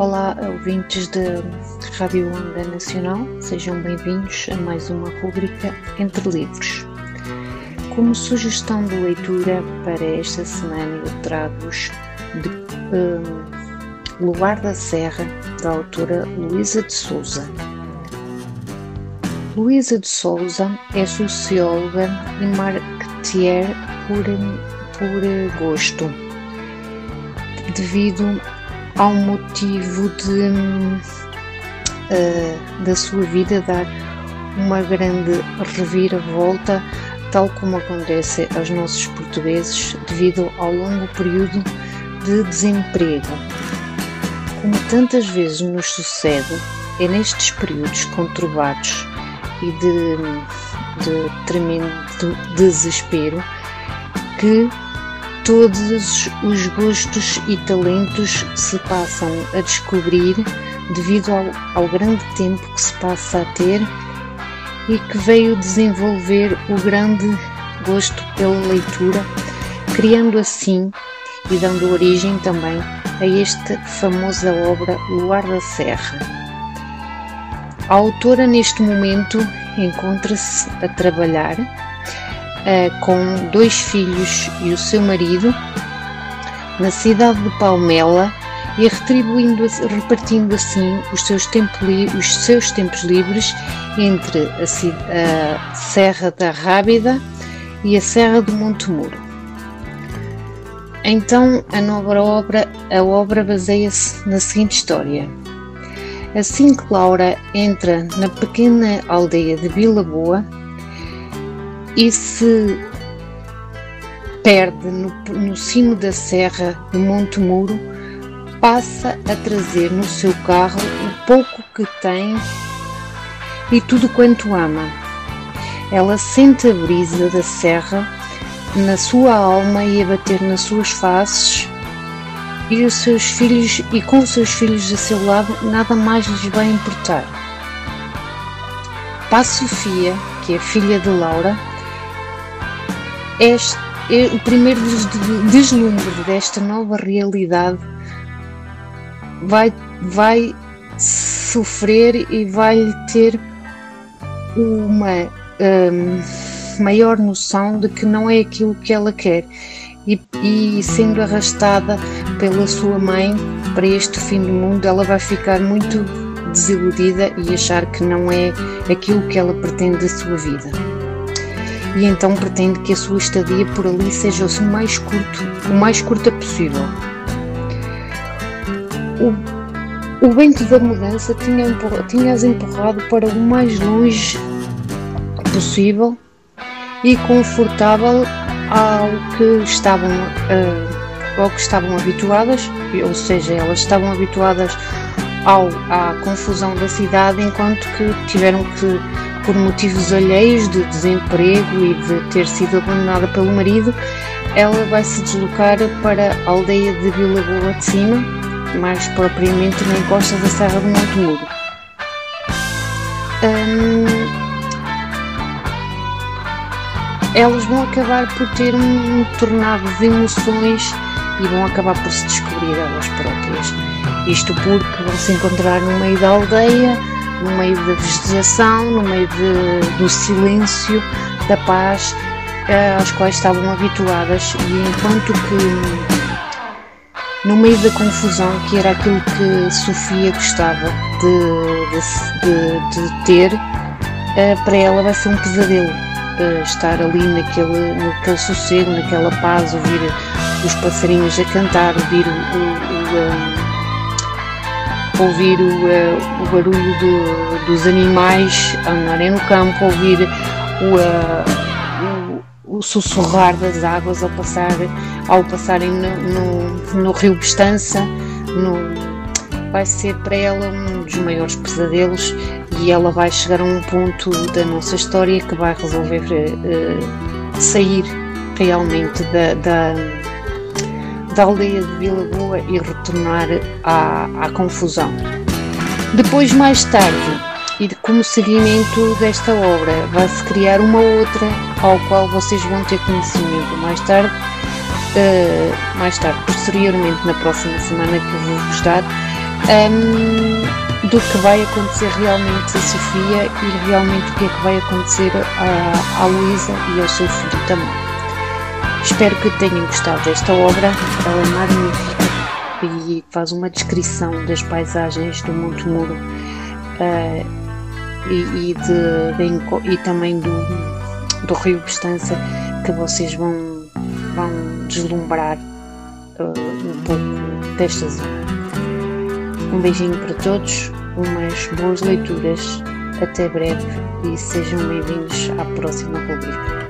Olá, ouvintes da Rádio Onda Nacional, sejam bem-vindos a mais uma rúbrica Entre Livros. Como sugestão de leitura para esta semana, eu trago-vos de um, Luar da Serra, da autora Luísa de Souza. Luísa de Souza é socióloga e marketeer por, por gosto, devido ao motivo de uh, da sua vida dar uma grande reviravolta, tal como acontece aos nossos portugueses devido ao longo período de desemprego. Como tantas vezes nos sucede, é nestes períodos conturbados e de, de tremendo desespero que todos os gostos e talentos se passam a descobrir devido ao, ao, grande tempo que se passa a ter e que veio desenvolver o grande gosto pela leitura, criando assim e dando origem também a esta famosa obra Luar da Serra. A autora, neste momento, encontra-se a trabalhar uh, com dois filhos e o seu marido na cidade de Palmela e retribuindo, repartindo assim os seus, tempo, os seus tempos livres entre a, a Serra da Rábida e a Serra do Monte Muro. Então a nova obra, a obra baseia-se na seguinte história. Assim que Laura entra na pequena aldeia de Vila Boa, e se perde no, no cimo da serra do Monte Muro, passa a trazer no seu carro o pouco que tem e tudo quanto ama. Ela sente a brisa da serra na sua alma e a bater nas suas faces e os seus filhos e com os seus filhos a seu lado nada mais lhes vai importar. Pá Sofia, que é filha de Laura, este, é o primeiro deslumbre desta nova realidade. Vai, vai sofrer e vai ter uma um, maior noção de que não é aquilo que ela quer. E, e, sendo arrastada pela sua mãe para este fim do mundo, ela vai ficar muito desiludida e achar que não é aquilo que ela pretende da sua vida e então pretende que a sua estadia por ali seja o mais curto, o mais curta possível. O, o vento da mudança tinha, tinha-as empurrado para o mais longe possível e confortável ao que estavam uh, ao que estavam habituadas, ou seja, elas estavam habituadas ao, à confusão da cidade, enquanto que tiveram que por motivos alheios de desemprego e de ter sido abandonada pelo marido, ela vai se deslocar para a aldeia de Vila Boa de Cima, mais propriamente na encosta da Serra do Monte Muro. Hum, elas vão acabar por ter um tornado de emoções e vão acabar por se descobrir elas próprias. Isto porque vão se encontrar no meio da aldeia no meio da vegetação, no meio de, do silêncio, da paz uh, às quais estavam habituadas. E enquanto que no meio da confusão, que era aquilo que Sofia gostava de, de, de, ter, uh, para ela vai ser um pesadelo uh, estar ali naquele, naquele sossego, naquela paz, ouvir os passarinhos a cantar, ouvir o, o, o ouvir o, uh, o barulho do, dos animais andarem no campo, ouvir o, uh, o, o, sussurrar das águas ao, passar, ao passarem no, no, no rio Bestança. No, vai ser para ela um dos maiores pesadelos e ela vai chegar a um ponto da nossa história que vai resolver uh, sair realmente da, da da aldeia de Vila Boa e retornar à, à confusão. Depois, mais tarde, e como seguimento desta obra, vai-se criar uma outra ao qual vocês vão ter conhecimento mais tarde, uh, mais tarde, posteriormente, na próxima semana que eu vou vos dar, um, do que vai acontecer realmente a Sofia e realmente o que é que vai acontecer à Luísa e ao seu filho também. Espero que tenham gostado desta obra, ela é magnífica e faz uma descrição das paisagens do Monte Muro uh, e, e, de, de, e também do, do Rio Bestança que vocês vão, vão deslumbrar uh, um pouco desta zona. Um beijinho para todos, umas boas leituras, até breve e sejam bem-vindos à próxima rubrica.